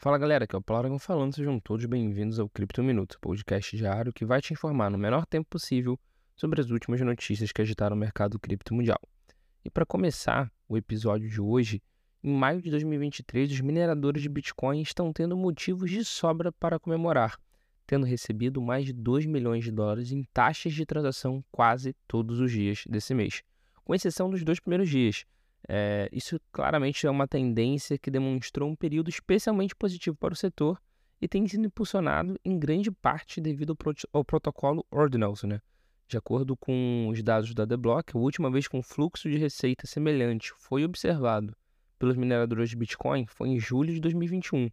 Fala galera, aqui é o Paulo falando, sejam todos bem-vindos ao Cripto Minuto, podcast diário que vai te informar no menor tempo possível sobre as últimas notícias que agitaram o mercado cripto mundial. E para começar o episódio de hoje, em maio de 2023, os mineradores de Bitcoin estão tendo motivos de sobra para comemorar, tendo recebido mais de 2 milhões de dólares em taxas de transação quase todos os dias desse mês, com exceção dos dois primeiros dias, é, isso claramente é uma tendência que demonstrou um período especialmente positivo para o setor e tem sido impulsionado em grande parte devido ao, prot ao protocolo Ordinals. Né? De acordo com os dados da The Block, a última vez que um fluxo de receita semelhante foi observado pelos mineradores de Bitcoin foi em julho de 2021.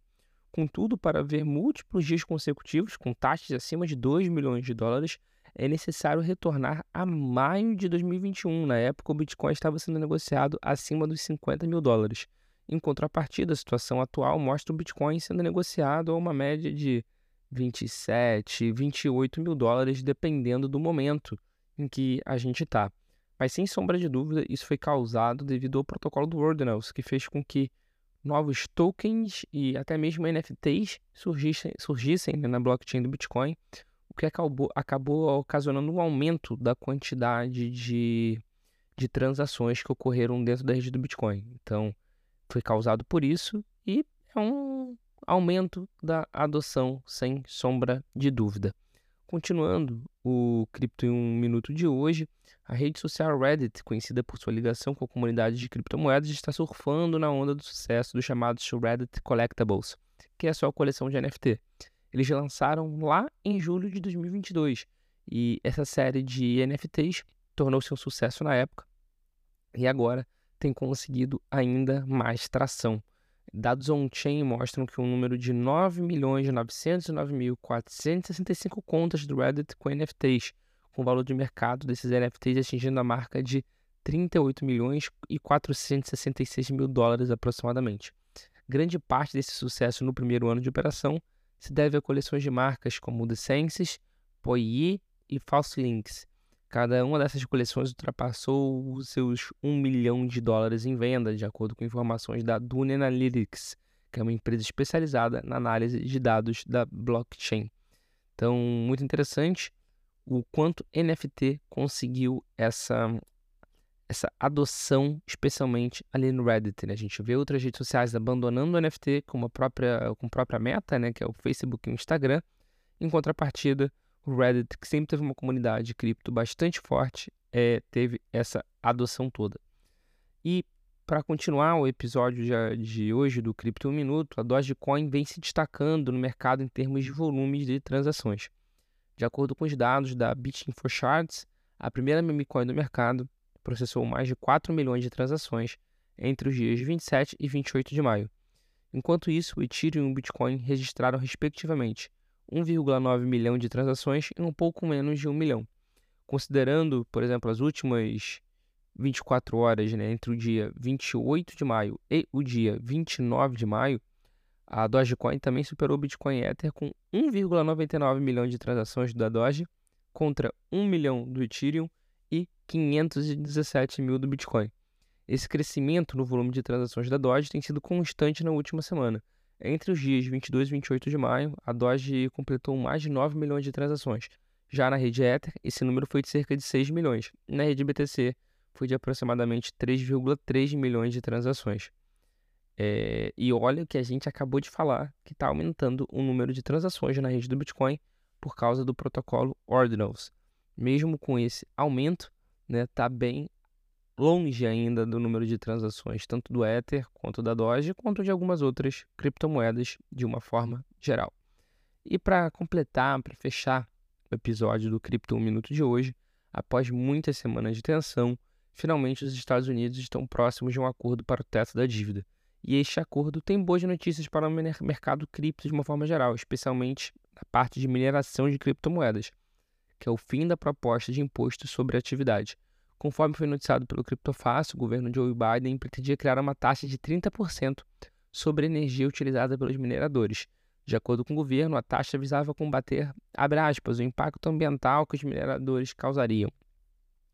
Contudo, para ver múltiplos dias consecutivos com taxas acima de 2 milhões de dólares, é necessário retornar a maio de 2021. Na época, o Bitcoin estava sendo negociado acima dos 50 mil dólares. Em contrapartida, a situação atual mostra o Bitcoin sendo negociado a uma média de 27, 28 mil dólares, dependendo do momento em que a gente está. Mas sem sombra de dúvida, isso foi causado devido ao protocolo do Ordinals, que fez com que novos tokens e até mesmo NFTs surgissem, surgissem né, na blockchain do Bitcoin, que acabou, acabou ocasionando um aumento da quantidade de, de transações que ocorreram dentro da rede do Bitcoin. Então, foi causado por isso e é um aumento da adoção, sem sombra de dúvida. Continuando o Cripto em um Minuto de hoje, a rede social Reddit, conhecida por sua ligação com a comunidade de criptomoedas, está surfando na onda do sucesso dos chamados Reddit Collectibles, que é a sua coleção de NFT. Eles lançaram lá em julho de 2022 e essa série de NFTs tornou-se um sucesso na época e agora tem conseguido ainda mais tração. Dados on-chain mostram que o um número de 9.909.465 contas do Reddit com NFTs, com o valor de mercado desses NFTs atingindo a marca de 38 milhões e 466 mil dólares aproximadamente. Grande parte desse sucesso no primeiro ano de operação se deve a coleções de marcas como The Senses, Poyi e False Links. Cada uma dessas coleções ultrapassou os seus 1 milhão de dólares em venda, de acordo com informações da Dune Analytics, que é uma empresa especializada na análise de dados da blockchain. Então, muito interessante o quanto NFT conseguiu essa essa adoção, especialmente ali no Reddit. Né? A gente vê outras redes sociais abandonando o NFT com a própria, com própria meta, né? que é o Facebook e o Instagram. Em contrapartida, o Reddit, que sempre teve uma comunidade de cripto bastante forte, é, teve essa adoção toda. E para continuar o episódio de, hoje do Cripto 1 Minuto, a Dogecoin vem se destacando no mercado em termos de volumes de transações. De acordo com os dados da BitInfoCharts, a primeira meme coin do mercado, processou mais de 4 milhões de transações entre os dias 27 e 28 de maio. Enquanto isso, o Ethereum e o Bitcoin registraram respectivamente 1,9 milhão de transações e um pouco menos de 1 milhão. Considerando, por exemplo, as últimas 24 horas né, entre o dia 28 de maio e o dia 29 de maio, a Dogecoin também superou o Bitcoin Ether com 1,99 milhão de transações da Doge contra 1 milhão do Ethereum e 517 mil do Bitcoin. Esse crescimento no volume de transações da Doge tem sido constante na última semana. Entre os dias 22 e 28 de maio, a Doge completou mais de 9 milhões de transações. Já na rede Ether, esse número foi de cerca de 6 milhões. Na rede BTC, foi de aproximadamente 3,3 milhões de transações. É, e olha o que a gente acabou de falar, que está aumentando o número de transações na rede do Bitcoin por causa do protocolo Ordinals mesmo com esse aumento, né, tá bem longe ainda do número de transações, tanto do Ether quanto da Doge, quanto de algumas outras criptomoedas de uma forma geral. E para completar, para fechar o episódio do Cripto 1 Minuto de hoje, após muitas semanas de tensão, finalmente os Estados Unidos estão próximos de um acordo para o teto da dívida. E este acordo tem boas notícias para o mercado cripto de uma forma geral, especialmente na parte de mineração de criptomoedas que é o fim da proposta de imposto sobre a atividade. Conforme foi noticiado pelo Criptofácil, o governo de Joe Biden pretendia criar uma taxa de 30% sobre a energia utilizada pelos mineradores. De acordo com o governo, a taxa visava combater, aspas, o impacto ambiental que os mineradores causariam.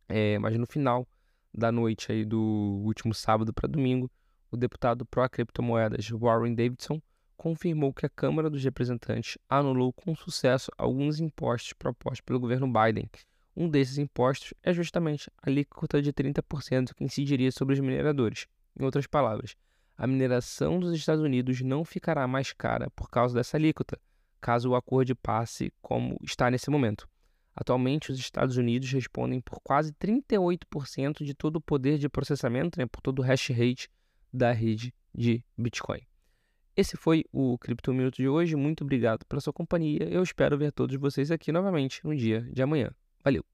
É, mas no final da noite aí do último sábado para domingo, o deputado pró-criptomoedas Warren Davidson confirmou que a Câmara dos Representantes anulou com sucesso alguns impostos propostos pelo governo Biden. Um desses impostos é justamente a alíquota de 30% que incidiria sobre os mineradores. Em outras palavras, a mineração dos Estados Unidos não ficará mais cara por causa dessa alíquota, caso o acordo passe como está nesse momento. Atualmente, os Estados Unidos respondem por quase 38% de todo o poder de processamento, né, por todo o hash rate da rede de Bitcoin. Esse foi o Cripto Minuto de hoje. Muito obrigado pela sua companhia. Eu espero ver todos vocês aqui novamente no dia de amanhã. Valeu!